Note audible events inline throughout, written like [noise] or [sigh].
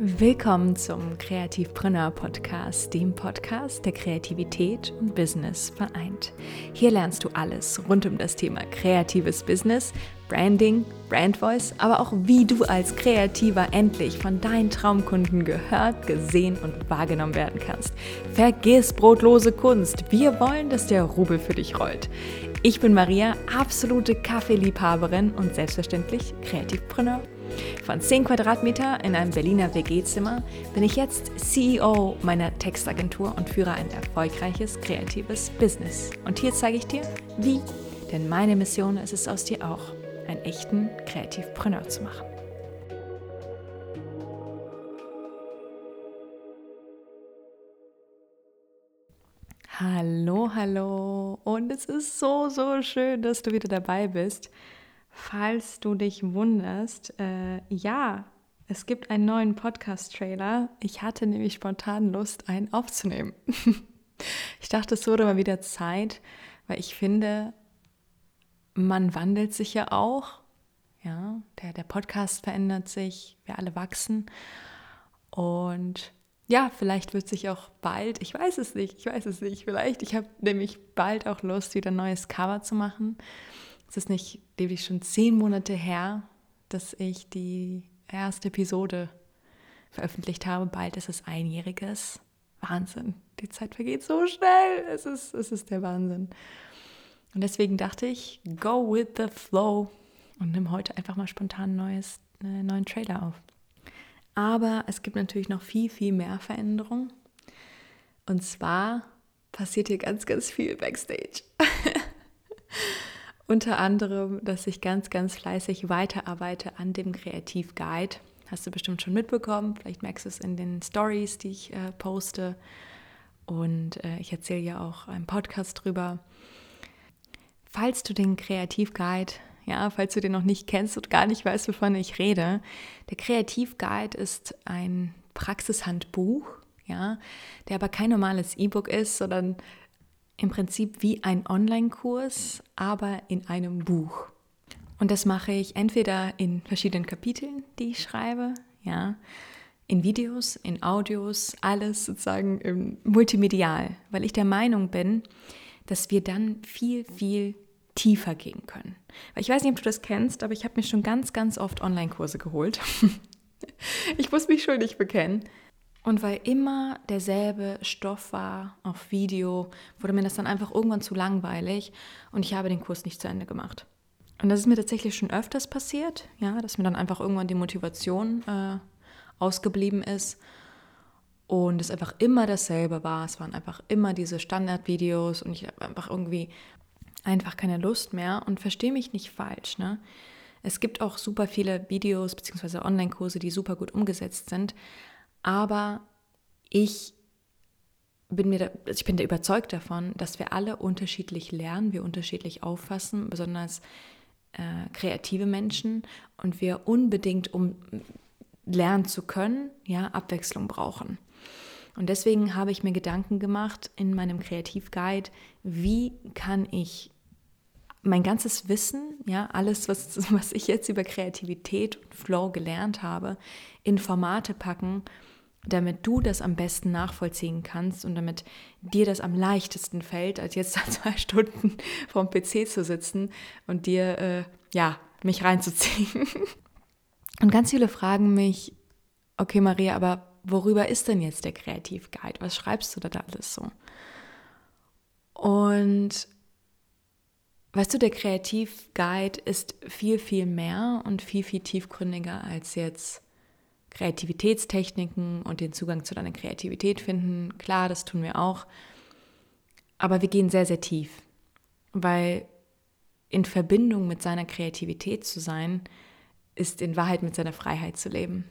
Willkommen zum Kreativpreneur Podcast, dem Podcast, der Kreativität und Business vereint. Hier lernst du alles rund um das Thema kreatives Business, Branding, Brand Voice, aber auch wie du als Kreativer endlich von deinen Traumkunden gehört, gesehen und wahrgenommen werden kannst. Vergiss brotlose Kunst. Wir wollen, dass der Rubel für dich rollt. Ich bin Maria, absolute Kaffeeliebhaberin und selbstverständlich Kreativpreneur. Von 10 Quadratmeter in einem Berliner WG-Zimmer bin ich jetzt CEO meiner Textagentur und führe ein erfolgreiches kreatives Business. Und hier zeige ich dir, wie. Denn meine Mission ist es aus dir auch, einen echten Kreativpreneur zu machen. Hallo, hallo und es ist so, so schön, dass du wieder dabei bist. Falls du dich wunderst, äh, ja, es gibt einen neuen Podcast-Trailer. Ich hatte nämlich spontan Lust, einen aufzunehmen. [laughs] ich dachte, es wurde mal wieder Zeit, weil ich finde, man wandelt sich ja auch. Ja, der, der Podcast verändert sich, wir alle wachsen. Und ja, vielleicht wird sich auch bald, ich weiß es nicht, ich weiß es nicht, vielleicht, ich habe nämlich bald auch Lust, wieder ein neues Cover zu machen. Es ist nicht nämlich schon zehn Monate her, dass ich die erste Episode veröffentlicht habe. Bald ist es einjähriges. Wahnsinn. Die Zeit vergeht so schnell. Es ist, es ist der Wahnsinn. Und deswegen dachte ich, go with the flow und nimm heute einfach mal spontan neues, einen neuen Trailer auf. Aber es gibt natürlich noch viel, viel mehr Veränderungen. Und zwar passiert hier ganz, ganz viel backstage. [laughs] Unter anderem, dass ich ganz, ganz fleißig weiterarbeite an dem Kreativguide. Hast du bestimmt schon mitbekommen. Vielleicht merkst du es in den Stories, die ich äh, poste. Und äh, ich erzähle ja auch einen Podcast drüber. Falls du den Kreativguide, ja, falls du den noch nicht kennst und gar nicht weißt, wovon ich rede, der Kreativguide ist ein Praxishandbuch, ja, der aber kein normales E-Book ist, sondern im Prinzip wie ein Online-Kurs, aber in einem Buch. Und das mache ich entweder in verschiedenen Kapiteln, die ich schreibe, ja, in Videos, in Audios, alles sozusagen im multimedial, weil ich der Meinung bin, dass wir dann viel, viel tiefer gehen können. Weil ich weiß nicht, ob du das kennst, aber ich habe mir schon ganz, ganz oft Online-Kurse geholt. [laughs] ich muss mich schuldig bekennen. Und weil immer derselbe Stoff war auf Video, wurde mir das dann einfach irgendwann zu langweilig und ich habe den Kurs nicht zu Ende gemacht. Und das ist mir tatsächlich schon öfters passiert, ja, dass mir dann einfach irgendwann die Motivation äh, ausgeblieben ist und es einfach immer dasselbe war. Es waren einfach immer diese Standardvideos und ich habe einfach irgendwie einfach keine Lust mehr und verstehe mich nicht falsch, ne? Es gibt auch super viele Videos bzw. Online-Kurse, die super gut umgesetzt sind, aber ich bin mir, da, ich bin da überzeugt davon, dass wir alle unterschiedlich lernen, wir unterschiedlich auffassen, besonders äh, kreative Menschen und wir unbedingt, um lernen zu können, ja, Abwechslung brauchen. Und deswegen habe ich mir Gedanken gemacht in meinem Kreativguide, wie kann ich mein ganzes Wissen, ja, alles, was, was ich jetzt über Kreativität und Flow gelernt habe, in Formate packen, damit du das am besten nachvollziehen kannst und damit dir das am leichtesten fällt, als jetzt [laughs] zwei Stunden vorm PC zu sitzen und dir, äh, ja, mich reinzuziehen. [laughs] Und ganz viele fragen mich, okay Maria, aber worüber ist denn jetzt der Kreativguide? Was schreibst du da alles so? Und weißt du, der Kreativguide ist viel, viel mehr und viel, viel tiefgründiger als jetzt Kreativitätstechniken und den Zugang zu deiner Kreativität finden. Klar, das tun wir auch. Aber wir gehen sehr, sehr tief, weil in Verbindung mit seiner Kreativität zu sein, ist in Wahrheit mit seiner Freiheit zu leben,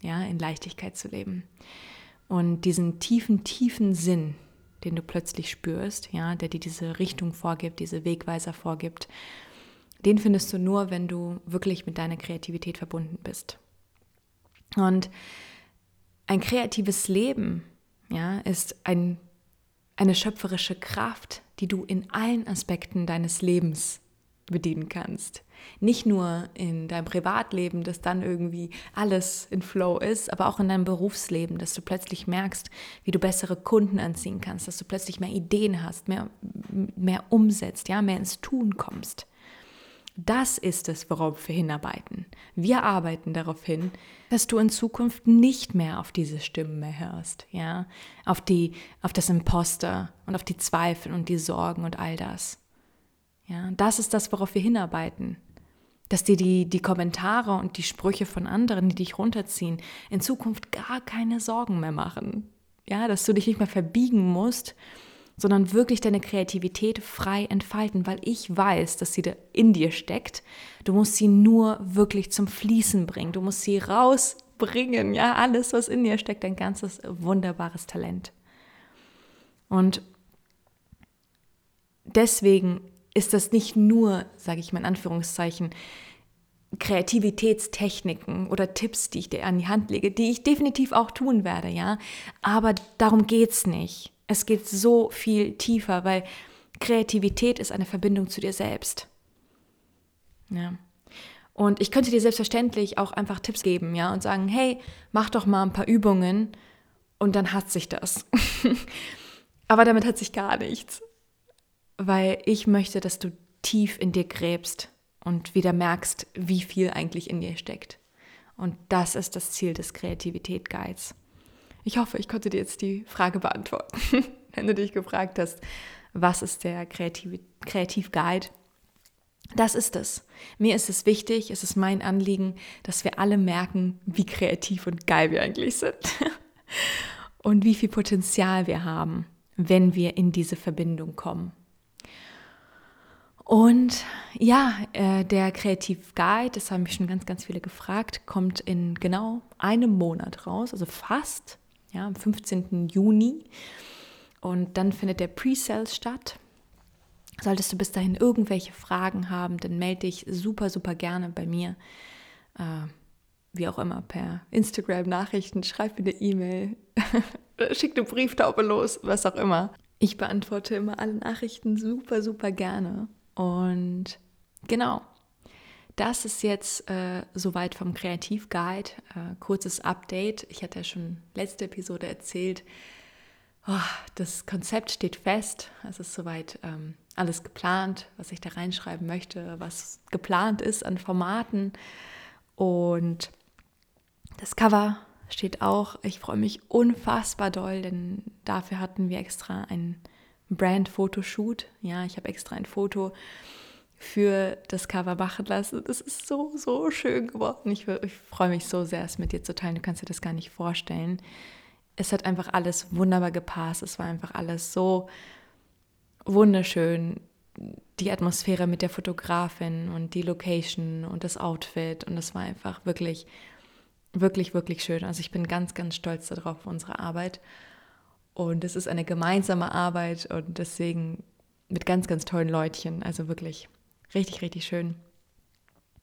ja, in Leichtigkeit zu leben. Und diesen tiefen, tiefen Sinn, den du plötzlich spürst, ja, der dir diese Richtung vorgibt, diese Wegweiser vorgibt, den findest du nur, wenn du wirklich mit deiner Kreativität verbunden bist. Und ein kreatives Leben ja, ist ein, eine schöpferische Kraft, die du in allen Aspekten deines Lebens bedienen kannst. Nicht nur in deinem Privatleben, dass dann irgendwie alles in Flow ist, aber auch in deinem Berufsleben, dass du plötzlich merkst, wie du bessere Kunden anziehen kannst, dass du plötzlich mehr Ideen hast, mehr, mehr umsetzt, ja, mehr ins Tun kommst. Das ist es, worauf wir hinarbeiten. Wir arbeiten darauf hin, dass du in Zukunft nicht mehr auf diese Stimmen mehr hörst, ja, auf die, auf das Imposter und auf die Zweifel und die Sorgen und all das. Ja, das ist das, worauf wir hinarbeiten dass dir die, die Kommentare und die Sprüche von anderen, die dich runterziehen, in Zukunft gar keine Sorgen mehr machen. Ja, dass du dich nicht mehr verbiegen musst, sondern wirklich deine Kreativität frei entfalten, weil ich weiß, dass sie in dir steckt. Du musst sie nur wirklich zum Fließen bringen. Du musst sie rausbringen. Ja, alles, was in dir steckt, ein ganzes wunderbares Talent. Und deswegen ist das nicht nur, sage ich mal in Anführungszeichen, Kreativitätstechniken oder Tipps, die ich dir an die Hand lege, die ich definitiv auch tun werde, ja. Aber darum geht's nicht. Es geht so viel tiefer, weil Kreativität ist eine Verbindung zu dir selbst. Ja. Und ich könnte dir selbstverständlich auch einfach Tipps geben, ja, und sagen, hey, mach doch mal ein paar Übungen und dann hat sich das. [laughs] Aber damit hat sich gar nichts weil ich möchte, dass du tief in dir gräbst und wieder merkst, wie viel eigentlich in dir steckt. Und das ist das Ziel des Kreativität Guides. Ich hoffe, ich konnte dir jetzt die Frage beantworten, [laughs] wenn du dich gefragt hast, was ist der Kreativ, Kreativ Guide? Das ist es. Mir ist es wichtig, es ist mein Anliegen, dass wir alle merken, wie kreativ und geil wir eigentlich sind [laughs] und wie viel Potenzial wir haben, wenn wir in diese Verbindung kommen. Und ja, äh, der Kreativ Guide, das haben mich schon ganz, ganz viele gefragt, kommt in genau einem Monat raus, also fast, ja, am 15. Juni. Und dann findet der Pre-Sale statt. Solltest du bis dahin irgendwelche Fragen haben, dann melde dich super, super gerne bei mir. Äh, wie auch immer, per Instagram-Nachrichten, schreib mir eine E-Mail, [laughs] schick eine Brieftaube los, was auch immer. Ich beantworte immer alle Nachrichten super, super gerne. Und genau, das ist jetzt äh, soweit vom Kreativguide. Äh, kurzes Update. Ich hatte ja schon letzte Episode erzählt, oh, das Konzept steht fest. Es ist soweit ähm, alles geplant, was ich da reinschreiben möchte, was geplant ist an Formaten. Und das Cover steht auch. Ich freue mich unfassbar doll, denn dafür hatten wir extra ein Brand-Fotoshoot. Ja, ich habe extra ein Foto für das Cover machen lassen. Das ist so, so schön geworden. Ich, ich freue mich so sehr, es mit dir zu teilen. Du kannst dir das gar nicht vorstellen. Es hat einfach alles wunderbar gepasst. Es war einfach alles so wunderschön. Die Atmosphäre mit der Fotografin und die Location und das Outfit. Und es war einfach wirklich, wirklich, wirklich schön. Also ich bin ganz, ganz stolz darauf, auf unsere Arbeit. Und es ist eine gemeinsame Arbeit und deswegen mit ganz, ganz tollen Leutchen. Also wirklich richtig, richtig schön.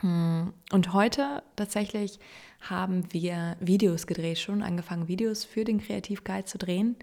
Hm. Und heute tatsächlich haben wir Videos gedreht, schon angefangen, Videos für den Kreativguide zu drehen.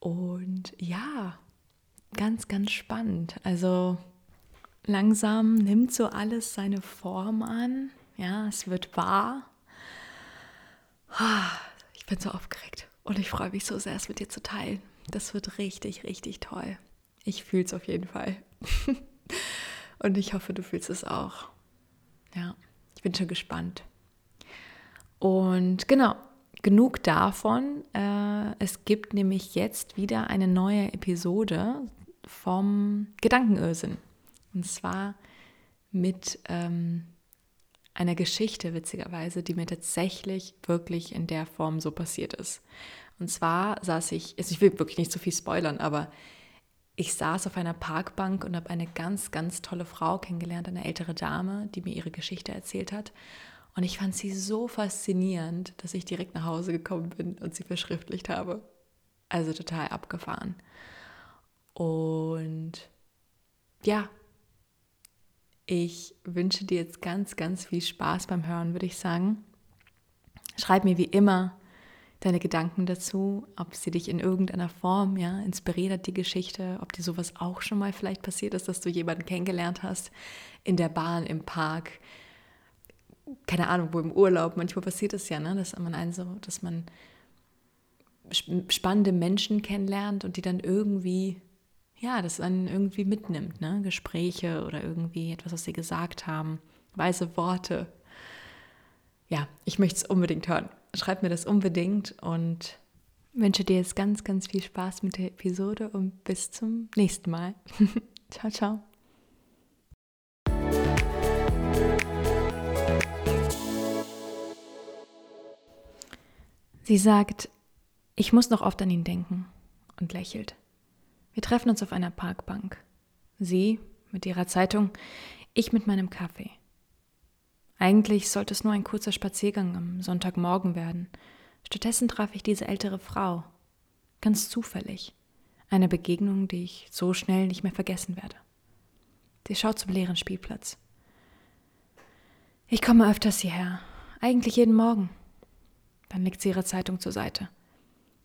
Und ja, ganz, ganz spannend. Also langsam nimmt so alles seine Form an. Ja, es wird wahr. Ich bin so aufgeregt. Und ich freue mich so sehr, es mit dir zu teilen. Das wird richtig, richtig toll. Ich fühle es auf jeden Fall. [laughs] Und ich hoffe, du fühlst es auch. Ja, ich bin schon gespannt. Und genau, genug davon. Äh, es gibt nämlich jetzt wieder eine neue Episode vom Gedankenösen. Und zwar mit ähm, einer Geschichte, witzigerweise, die mir tatsächlich wirklich in der Form so passiert ist. Und zwar saß ich, also ich will wirklich nicht so viel spoilern, aber ich saß auf einer Parkbank und habe eine ganz, ganz tolle Frau kennengelernt, eine ältere Dame, die mir ihre Geschichte erzählt hat. Und ich fand sie so faszinierend, dass ich direkt nach Hause gekommen bin und sie verschriftlicht habe. Also total abgefahren. Und ja, ich wünsche dir jetzt ganz, ganz viel Spaß beim Hören, würde ich sagen. Schreib mir wie immer deine Gedanken dazu, ob sie dich in irgendeiner Form ja, inspiriert hat, die Geschichte, ob dir sowas auch schon mal vielleicht passiert ist, dass du jemanden kennengelernt hast in der Bahn, im Park, keine Ahnung, wo im Urlaub. Manchmal passiert es ja, ne, dass man einen so, dass man spannende Menschen kennenlernt und die dann irgendwie, ja, das dann irgendwie mitnimmt, ne? Gespräche oder irgendwie etwas, was sie gesagt haben, weise Worte. Ja, ich möchte es unbedingt hören schreib mir das unbedingt und wünsche dir jetzt ganz, ganz viel Spaß mit der Episode und bis zum nächsten Mal. [laughs] ciao, ciao. Sie sagt, ich muss noch oft an ihn denken und lächelt. Wir treffen uns auf einer Parkbank. Sie mit ihrer Zeitung, ich mit meinem Kaffee. Eigentlich sollte es nur ein kurzer Spaziergang am Sonntagmorgen werden. Stattdessen traf ich diese ältere Frau. Ganz zufällig. Eine Begegnung, die ich so schnell nicht mehr vergessen werde. Sie schaut zum leeren Spielplatz. Ich komme öfters hierher, eigentlich jeden Morgen. Dann legt sie ihre Zeitung zur Seite.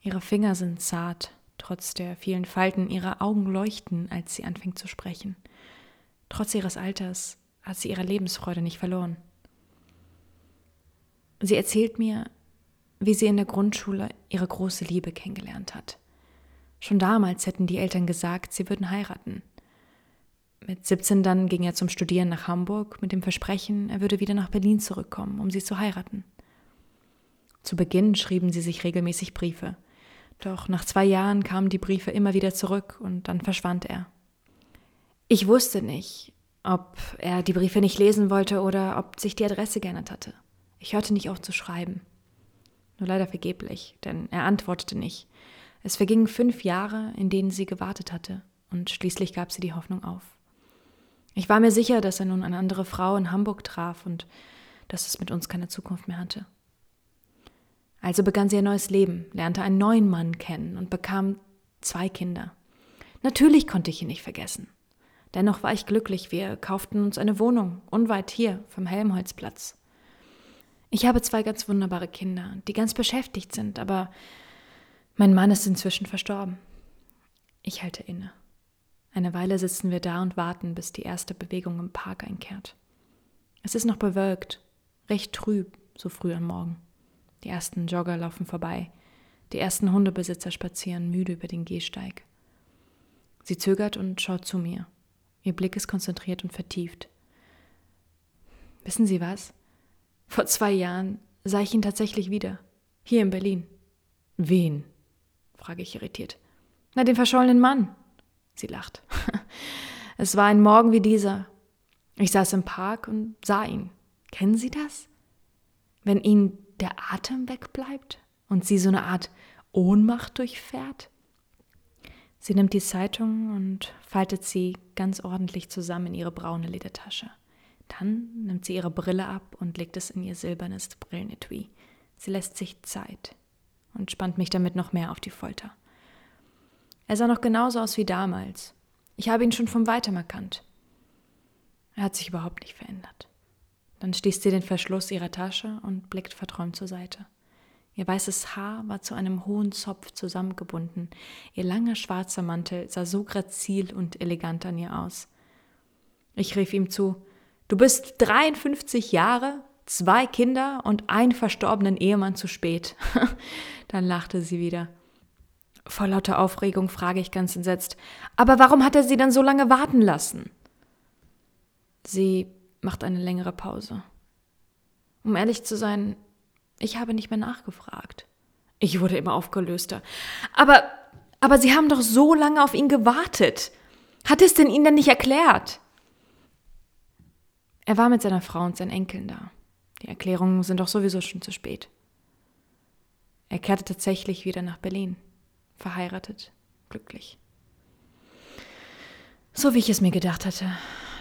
Ihre Finger sind zart, trotz der vielen Falten, ihre Augen leuchten, als sie anfängt zu sprechen. Trotz ihres Alters hat sie ihre Lebensfreude nicht verloren. Sie erzählt mir, wie sie in der Grundschule ihre große Liebe kennengelernt hat. Schon damals hätten die Eltern gesagt, sie würden heiraten. Mit 17 dann ging er zum Studieren nach Hamburg mit dem Versprechen, er würde wieder nach Berlin zurückkommen, um sie zu heiraten. Zu Beginn schrieben sie sich regelmäßig Briefe. Doch nach zwei Jahren kamen die Briefe immer wieder zurück und dann verschwand er. Ich wusste nicht, ob er die Briefe nicht lesen wollte oder ob sich die Adresse geändert hatte. Ich hörte nicht auf zu schreiben. Nur leider vergeblich, denn er antwortete nicht. Es vergingen fünf Jahre, in denen sie gewartet hatte, und schließlich gab sie die Hoffnung auf. Ich war mir sicher, dass er nun eine andere Frau in Hamburg traf und dass es mit uns keine Zukunft mehr hatte. Also begann sie ein neues Leben, lernte einen neuen Mann kennen und bekam zwei Kinder. Natürlich konnte ich ihn nicht vergessen. Dennoch war ich glücklich, wir kauften uns eine Wohnung unweit hier vom Helmholtzplatz. Ich habe zwei ganz wunderbare Kinder, die ganz beschäftigt sind, aber mein Mann ist inzwischen verstorben. Ich halte inne. Eine Weile sitzen wir da und warten, bis die erste Bewegung im Park einkehrt. Es ist noch bewölkt, recht trüb, so früh am Morgen. Die ersten Jogger laufen vorbei, die ersten Hundebesitzer spazieren müde über den Gehsteig. Sie zögert und schaut zu mir. Ihr Blick ist konzentriert und vertieft. Wissen Sie was? Vor zwei Jahren sah ich ihn tatsächlich wieder. Hier in Berlin. Wen? frage ich irritiert. Na, den verschollenen Mann. Sie lacht. [laughs] Es war ein Morgen wie dieser. Ich saß im Park und sah ihn. Kennen Sie das? Wenn Ihnen der Atem wegbleibt und Sie so eine Art Ohnmacht durchfährt? Sie nimmt die Zeitung und faltet sie ganz ordentlich zusammen in ihre braune Ledertasche. Dann nimmt sie ihre Brille ab und legt es in ihr silbernes Brillenetui. Sie lässt sich Zeit und spannt mich damit noch mehr auf die Folter. Er sah noch genauso aus wie damals. Ich habe ihn schon vom Weitem erkannt. Er hat sich überhaupt nicht verändert. Dann schließt sie den Verschluss ihrer Tasche und blickt verträumt zur Seite. Ihr weißes Haar war zu einem hohen Zopf zusammengebunden. Ihr langer schwarzer Mantel sah so grazil und elegant an ihr aus. Ich rief ihm zu, Du bist 53 Jahre, zwei Kinder und einen verstorbenen Ehemann zu spät. [laughs] Dann lachte sie wieder. Vor lauter Aufregung frage ich ganz entsetzt, aber warum hat er sie dann so lange warten lassen? Sie macht eine längere Pause. Um ehrlich zu sein, ich habe nicht mehr nachgefragt. Ich wurde immer aufgelöster. Aber, aber Sie haben doch so lange auf ihn gewartet. Hat es denn Ihnen denn nicht erklärt? Er war mit seiner Frau und seinen Enkeln da. Die Erklärungen sind doch sowieso schon zu spät. Er kehrte tatsächlich wieder nach Berlin, verheiratet, glücklich. So wie ich es mir gedacht hatte.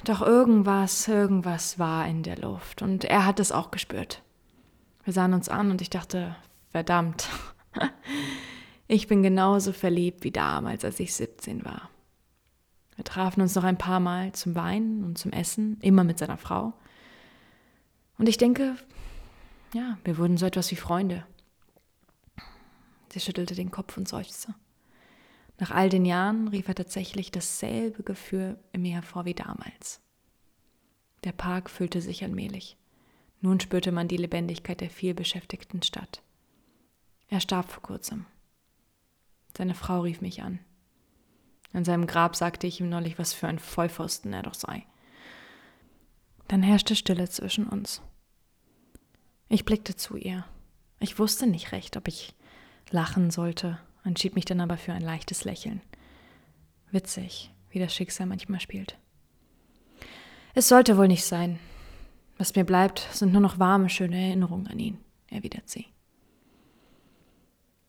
Doch irgendwas, irgendwas war in der Luft und er hat es auch gespürt. Wir sahen uns an und ich dachte, verdammt, [laughs] ich bin genauso verliebt wie damals, als ich 17 war. Wir trafen uns noch ein paar Mal zum Weinen und zum Essen, immer mit seiner Frau. Und ich denke, ja, wir wurden so etwas wie Freunde. Sie schüttelte den Kopf und seufzte. Nach all den Jahren rief er tatsächlich dasselbe Gefühl in mir hervor wie damals. Der Park füllte sich allmählich. Nun spürte man die Lebendigkeit der vielbeschäftigten Stadt. Er starb vor kurzem. Seine Frau rief mich an. An seinem Grab sagte ich ihm neulich, was für ein Vollpfosten er doch sei. Dann herrschte Stille zwischen uns. Ich blickte zu ihr. Ich wusste nicht recht, ob ich lachen sollte, entschied mich dann aber für ein leichtes Lächeln. Witzig, wie das Schicksal manchmal spielt. Es sollte wohl nicht sein. Was mir bleibt, sind nur noch warme, schöne Erinnerungen an ihn, erwidert sie.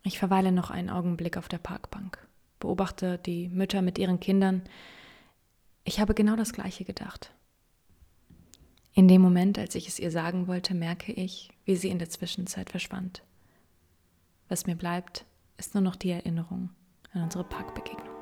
Ich verweile noch einen Augenblick auf der Parkbank, beobachte die Mütter mit ihren Kindern. Ich habe genau das Gleiche gedacht. In dem Moment, als ich es ihr sagen wollte, merke ich, wie sie in der Zwischenzeit verschwand. Was mir bleibt, ist nur noch die Erinnerung an unsere Parkbegegnung.